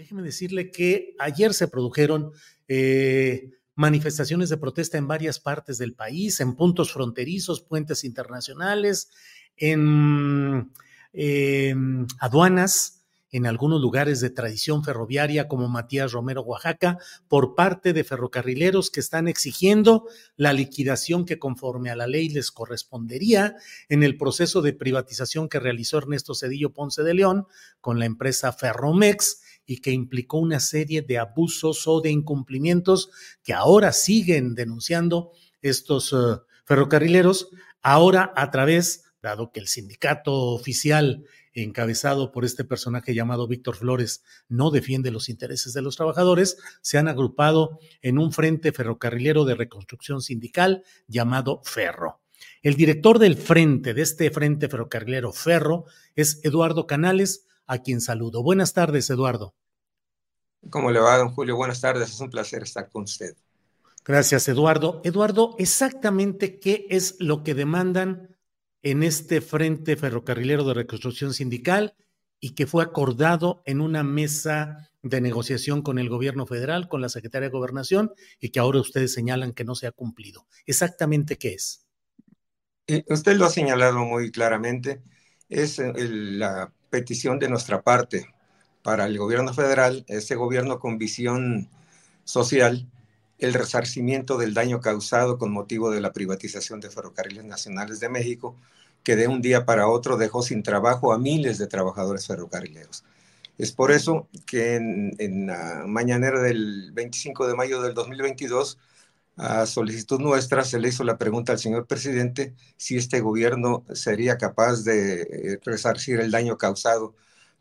Déjeme decirle que ayer se produjeron eh, manifestaciones de protesta en varias partes del país, en puntos fronterizos, puentes internacionales, en eh, aduanas, en algunos lugares de tradición ferroviaria como Matías Romero, Oaxaca, por parte de ferrocarrileros que están exigiendo la liquidación que conforme a la ley les correspondería en el proceso de privatización que realizó Ernesto Cedillo Ponce de León con la empresa Ferromex y que implicó una serie de abusos o de incumplimientos que ahora siguen denunciando estos uh, ferrocarrileros, ahora a través, dado que el sindicato oficial encabezado por este personaje llamado Víctor Flores, no defiende los intereses de los trabajadores, se han agrupado en un frente ferrocarrilero de reconstrucción sindical llamado Ferro. El director del frente, de este frente ferrocarrilero Ferro, es Eduardo Canales, a quien saludo. Buenas tardes, Eduardo. ¿Cómo le va, don Julio? Buenas tardes, es un placer estar con usted. Gracias, Eduardo. Eduardo, exactamente qué es lo que demandan en este Frente Ferrocarrilero de Reconstrucción Sindical y que fue acordado en una mesa de negociación con el gobierno federal, con la Secretaría de Gobernación y que ahora ustedes señalan que no se ha cumplido. ¿Exactamente qué es? Y usted lo ha señalado muy claramente, es el, la petición de nuestra parte para el gobierno federal, ese gobierno con visión social, el resarcimiento del daño causado con motivo de la privatización de Ferrocarriles Nacionales de México, que de un día para otro dejó sin trabajo a miles de trabajadores ferrocarrileros. Es por eso que en, en la mañanera del 25 de mayo del 2022, a solicitud nuestra, se le hizo la pregunta al señor presidente si este gobierno sería capaz de resarcir el daño causado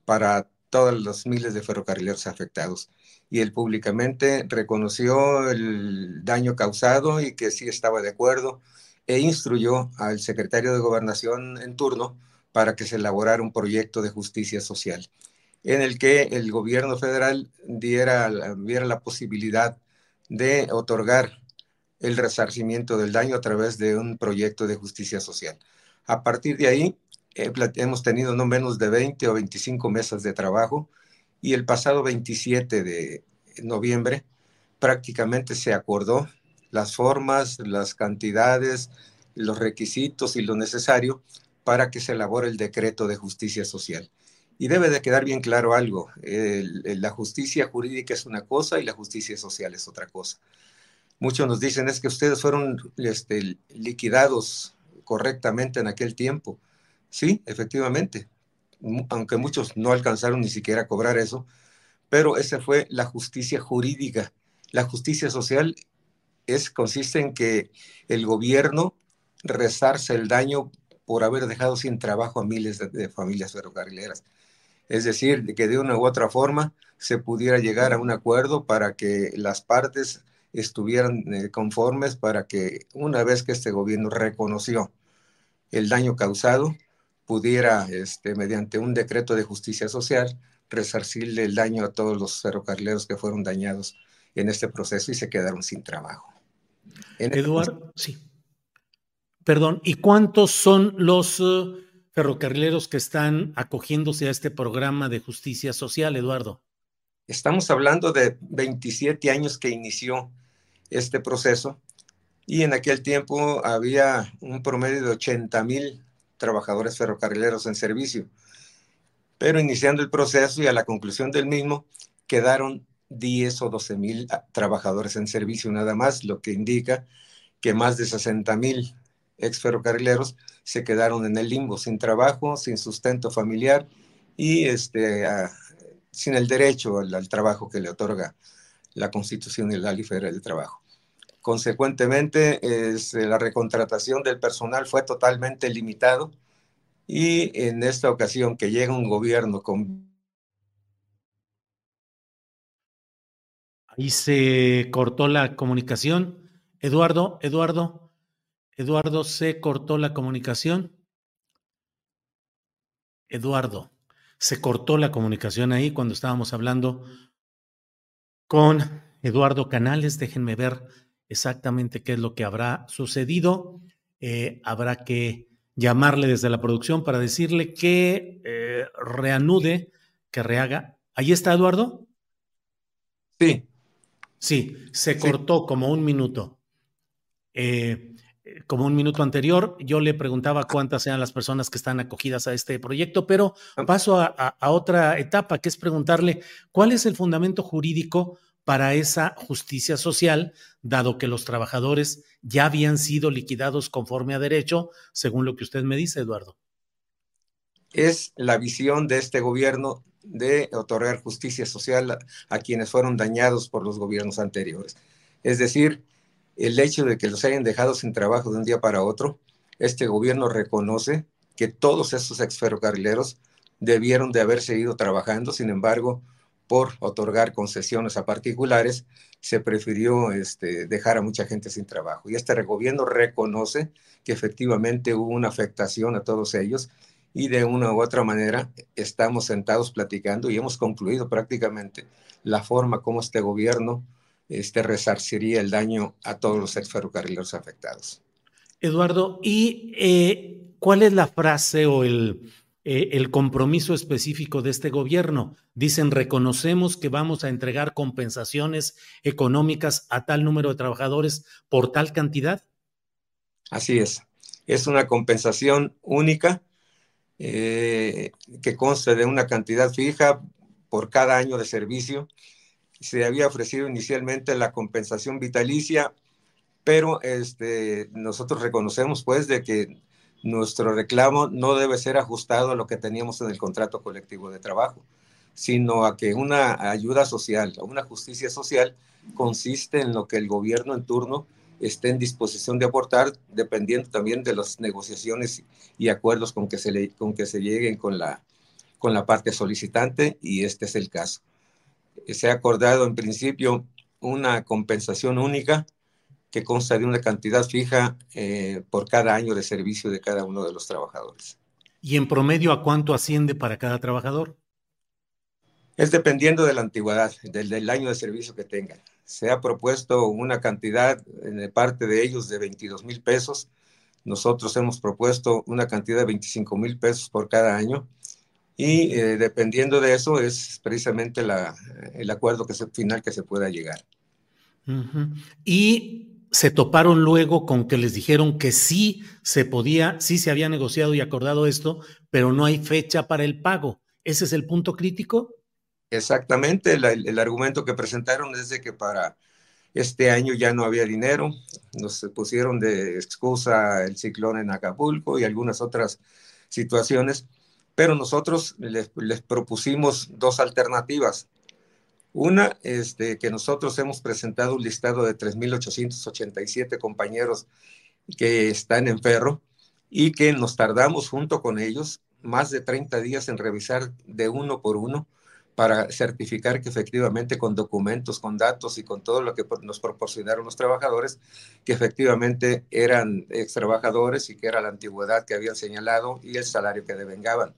para todos los miles de ferrocarrileros afectados. Y él públicamente reconoció el daño causado y que sí estaba de acuerdo e instruyó al secretario de Gobernación en turno para que se elaborara un proyecto de justicia social en el que el gobierno federal diera, diera la posibilidad de otorgar el resarcimiento del daño a través de un proyecto de justicia social. A partir de ahí, eh, hemos tenido no menos de 20 o 25 mesas de trabajo y el pasado 27 de noviembre prácticamente se acordó las formas, las cantidades, los requisitos y lo necesario para que se elabore el decreto de justicia social. Y debe de quedar bien claro algo, la justicia jurídica es una cosa y la justicia social es otra cosa. Muchos nos dicen es que ustedes fueron este, liquidados correctamente en aquel tiempo. Sí, efectivamente, aunque muchos no alcanzaron ni siquiera a cobrar eso, pero esa fue la justicia jurídica. La justicia social es, consiste en que el gobierno rezarse el daño por haber dejado sin trabajo a miles de, familias ferrocarrileras. Es decir, que de una u otra forma se pudiera llegar a un acuerdo para que las partes estuvieran eh, conformes para que una vez que este gobierno reconoció el daño causado, pudiera, este, mediante un decreto de justicia social, resarcirle el daño a todos los ferrocarrileros que fueron dañados en este proceso y se quedaron sin trabajo. Eduardo, sí. Perdón, ¿y cuántos son los eh, ferrocarrileros que están acogiéndose a este programa de justicia social, Eduardo? Estamos hablando de 27 años que inició este proceso y en aquel tiempo había un promedio de 80 mil trabajadores ferrocarrileros en servicio. Pero iniciando el proceso y a la conclusión del mismo, quedaron 10 o 12 mil trabajadores en servicio nada más, lo que indica que más de 60 mil ex ferrocarrileros se quedaron en el limbo, sin trabajo, sin sustento familiar y este, sin el derecho al, trabajo que le otorga la Constitución y la Ley Federal del Trabajo. Consecuentemente, la recontratación del personal fue totalmente limitado y en esta ocasión que llega un gobierno con... Ahí se cortó la comunicación. Eduardo, Eduardo. Eduardo, se cortó la comunicación. Eduardo, se cortó la comunicación ahí cuando estábamos hablando con Eduardo Canales. Déjenme ver exactamente qué es lo que habrá sucedido. Eh, habrá que llamarle desde la producción para decirle que eh, reanude, que rehaga. ¿Ahí está Eduardo? Sí. Sí, se cortó como un minuto. Eh, como un minuto anterior, yo le preguntaba cuántas eran las personas que están acogidas a este proyecto, pero ah. paso a, otra etapa, que es preguntarle cuál es el fundamento jurídico para esa justicia social, dado que los trabajadores ya habían sido liquidados conforme a derecho, según lo que usted me dice, Eduardo. Es la visión de este gobierno de otorgar justicia social a, a quienes fueron dañados por los gobiernos anteriores. Es decir, el hecho de que los hayan dejado sin trabajo de un día para otro, este gobierno reconoce que todos esos exferrocarrileros debieron de haber seguido trabajando, sin embargo, por otorgar concesiones a particulares, se prefirió este, dejar a mucha gente sin trabajo. Y este gobierno reconoce que efectivamente hubo una afectación a todos ellos y de una u otra manera estamos sentados platicando y hemos concluido prácticamente la forma como este gobierno este, resarciría el daño a todos los ferrocarrileros afectados. Eduardo, ¿y eh, cuál es la frase o el, eh, el compromiso específico de este gobierno? Dicen, reconocemos que vamos a entregar compensaciones económicas a tal número de trabajadores por tal cantidad. Así es. Es una compensación única eh, que consta de una cantidad fija por cada año de servicio se había ofrecido inicialmente la compensación vitalicia, pero este, nosotros reconocemos pues de que nuestro reclamo no debe ser ajustado a lo que teníamos en el contrato colectivo de trabajo, sino a que una ayuda social, una justicia social consiste en lo que el gobierno en turno esté en disposición de aportar, dependiendo también de las negociaciones y acuerdos con que se, lleguen con la parte solicitante, y este es el caso se ha acordado en principio una compensación única que consta de una cantidad fija eh, por cada año de servicio de cada uno de los trabajadores. ¿Y en promedio a cuánto asciende para cada trabajador? Es dependiendo de la antigüedad, del, año de servicio que tengan. Se ha propuesto una cantidad de parte de ellos de 22 mil pesos. Nosotros hemos propuesto una cantidad de 25 mil pesos por cada año y eh, dependiendo de eso es precisamente la, el acuerdo que se, final que se pueda llegar. Y se toparon luego con que les dijeron que sí se podía, sí se había negociado y acordado esto, pero no hay fecha para el pago. ¿Ese es el punto crítico? Exactamente, el, el argumento que presentaron es de que para este año ya no había dinero, nos pusieron de excusa el ciclón en Acapulco y algunas otras situaciones, pero nosotros les, les propusimos dos alternativas. Una, este, que nosotros hemos presentado un listado de 3.887 compañeros que están en ferro y que nos tardamos junto con ellos más de 30 días en revisar de uno por uno para certificar que efectivamente con documentos, con datos y con todo lo que nos proporcionaron los trabajadores, que efectivamente eran ex trabajadores y que era la antigüedad que habían señalado y el salario que devengaban.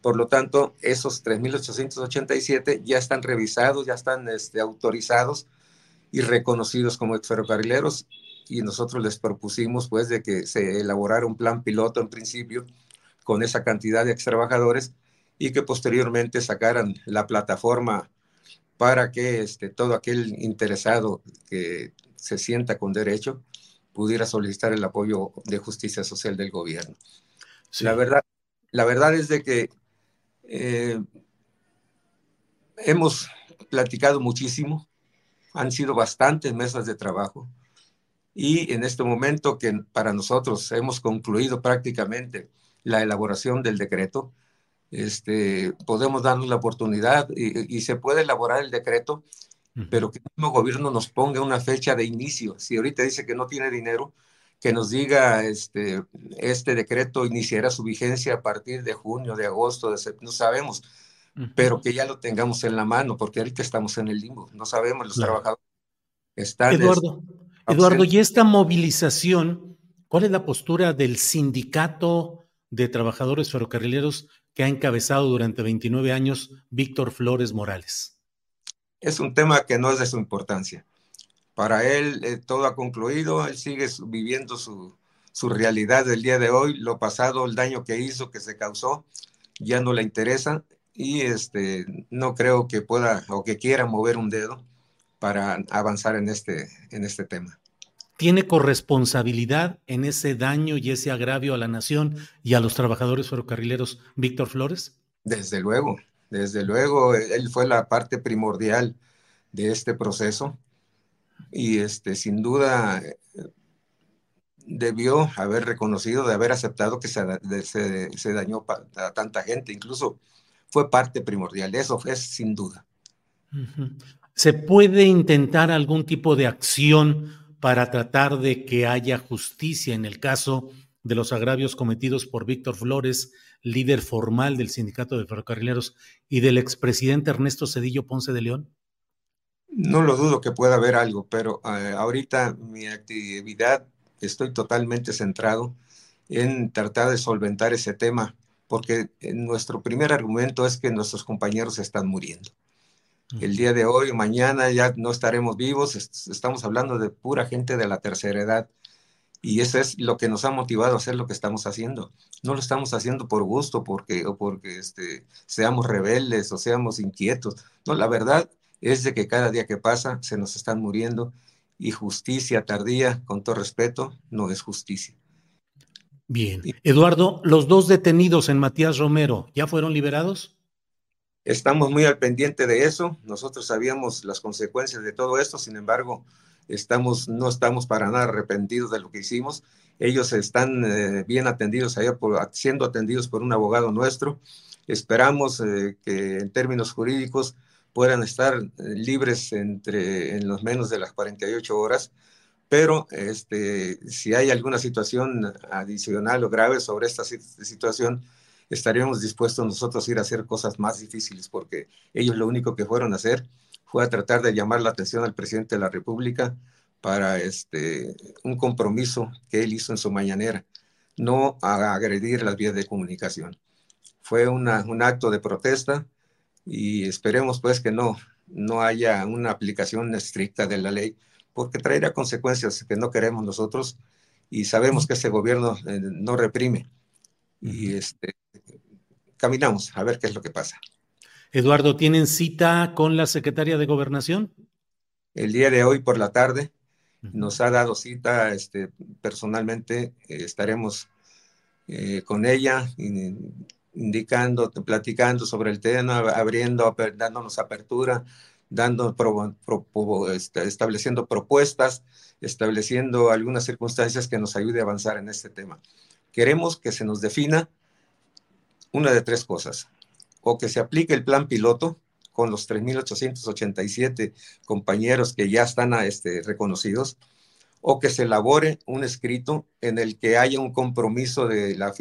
Por lo tanto, esos 3.887 ya están revisados, ya están este, autorizados y reconocidos como ferrocarrileros y nosotros les propusimos pues de que se elaborara un plan piloto en principio con esa cantidad de ex trabajadores y que posteriormente sacaran la plataforma para que este, todo aquel interesado que se sienta con derecho pudiera solicitar el apoyo de justicia social del gobierno. La, verdad, la verdad es de que eh, hemos platicado muchísimo, han sido bastantes mesas de trabajo y en este momento que para nosotros hemos concluido prácticamente la elaboración del decreto, este, podemos darnos la oportunidad y, se puede elaborar el decreto, pero que el mismo gobierno nos ponga una fecha de inicio. Si ahorita dice que no tiene dinero, que nos diga este, este decreto iniciará su vigencia a partir de junio, de agosto, de septiembre, no sabemos, pero que ya lo tengamos en la mano, porque ahorita estamos en el limbo, no sabemos, los trabajadores están... Eduardo, Eduardo, y esta movilización, ¿cuál es la postura del sindicato de trabajadores ferrocarrileros que ha encabezado durante 29 años Víctor Flores Morales? Es un tema que no es de su importancia para él eh, todo ha concluido, él sigue viviendo su, su realidad del día de hoy, lo pasado, el daño que hizo, que se causó, ya no le interesa y este, no creo que pueda o que quiera mover un dedo para avanzar en este, en este tema. ¿Tiene corresponsabilidad en ese daño y ese agravio a la nación y a los trabajadores ferrocarrileros Víctor Flores? Desde luego, desde luego, él fue la parte primordial de este proceso y este, sin duda debió haber reconocido, de haber aceptado que se, dañó a tanta gente, incluso fue parte primordial, eso es sin duda. ¿Se puede intentar algún tipo de acción para tratar de que haya justicia en el caso de los agravios cometidos por Víctor Flores, líder formal del sindicato de ferrocarrileros, y del expresidente Ernesto Cedillo Ponce de León? No lo dudo que pueda haber algo, pero eh, ahorita mi actividad estoy totalmente centrado en tratar de solventar ese tema, porque nuestro primer argumento es que nuestros compañeros están muriendo. El día de hoy, mañana ya no estaremos vivos, estamos hablando de pura gente de la tercera edad. Y eso es lo que nos ha motivado a hacer lo que estamos haciendo. No lo estamos haciendo por gusto porque, o porque este, seamos rebeldes o seamos inquietos. No, la verdad es de que cada día que pasa se nos están muriendo y justicia tardía, con todo respeto, no es justicia. Bien. Eduardo, los dos detenidos en Matías Romero, ¿ya fueron liberados? Estamos muy al pendiente de eso. Nosotros sabíamos las consecuencias de todo esto, sin embargo, estamos, no estamos para nada arrepentidos de lo que hicimos. Ellos están eh, bien atendidos allá, por, siendo atendidos por un abogado nuestro. Esperamos eh, que en términos jurídicos puedan estar eh, libres entre, en los menos de las 48 horas, pero este, si hay alguna situación adicional o grave sobre esta situación, estaríamos dispuestos nosotros a ir a hacer cosas más difíciles, porque ellos lo único que fueron a hacer fue a tratar de llamar la atención al presidente de la República para este, un compromiso que él hizo en su mañanera, no a agredir las vías de comunicación. Fue una, un acto de protesta, y esperemos pues que no, no haya una aplicación estricta de la ley, porque traerá consecuencias que no queremos nosotros y sabemos que ese gobierno eh, no reprime. Y este, caminamos a ver qué es lo que pasa. Eduardo, ¿tienen cita con la secretaria de Gobernación? El día de hoy por la tarde nos ha dado cita, este, personalmente eh, estaremos eh, con ella, indicando, platicando sobre el tema, abriendo, dándonos apertura, dando, este, estableciendo propuestas, estableciendo algunas circunstancias que nos ayude a avanzar en este tema. Queremos que se nos defina una de tres cosas, o que se aplique el plan piloto con los 3.887 compañeros que ya están este, reconocidos, o que se elabore un escrito en el que haya un compromiso de, la,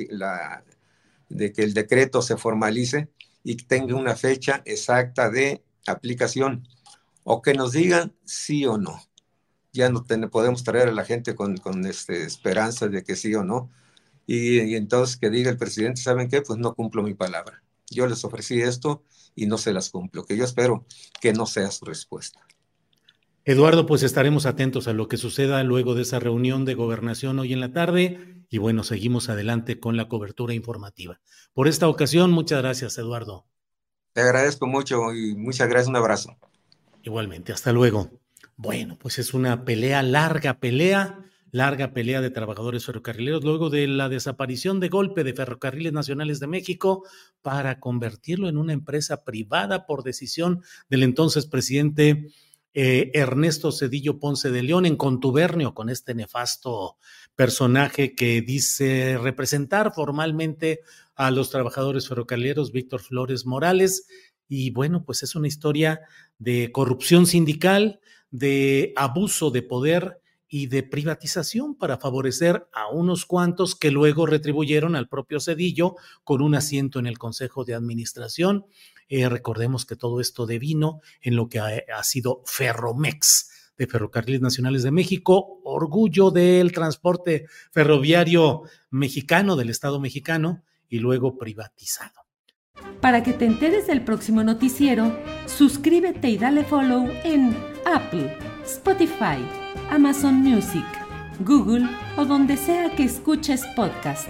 de que el decreto se formalice y tenga una fecha exacta de aplicación, o que nos digan sí o no. Ya no podemos traer a la gente con, con este, esperanza de que sí o no. Y, y, entonces que diga el presidente, ¿saben qué? Pues no cumplo mi palabra. Yo les ofrecí esto y no se las cumplo, que yo espero que no sea su respuesta. Eduardo, pues estaremos atentos a lo que suceda luego de esa reunión de gobernación hoy en la tarde y bueno, seguimos adelante con la cobertura informativa. Por esta ocasión, muchas gracias, Eduardo. Te agradezco mucho y muchas gracias, un abrazo. Igualmente, hasta luego. Bueno, pues es una pelea, larga pelea, larga pelea de trabajadores ferrocarrileros luego de la desaparición de golpe de Ferrocarriles Nacionales de México para convertirlo en una empresa privada por decisión del entonces presidente eh, Ernesto Cedillo Ponce de León en contubernio con este nefasto personaje que dice representar formalmente a los trabajadores ferrocarrileros, Víctor Flores Morales. Y bueno, pues es una historia de corrupción sindical, de abuso de poder y de privatización para favorecer a unos cuantos que luego retribuyeron al propio Cedillo con un asiento en el Consejo de Administración eh, recordemos que todo esto devino en lo que ha, sido Ferromex de Ferrocarriles Nacionales de México, orgullo del transporte ferroviario mexicano, del Estado mexicano, y luego privatizado. Para que te enteres del próximo noticiero, suscríbete y dale follow en Apple, Spotify, Amazon Music, Google o donde sea que escuches podcast.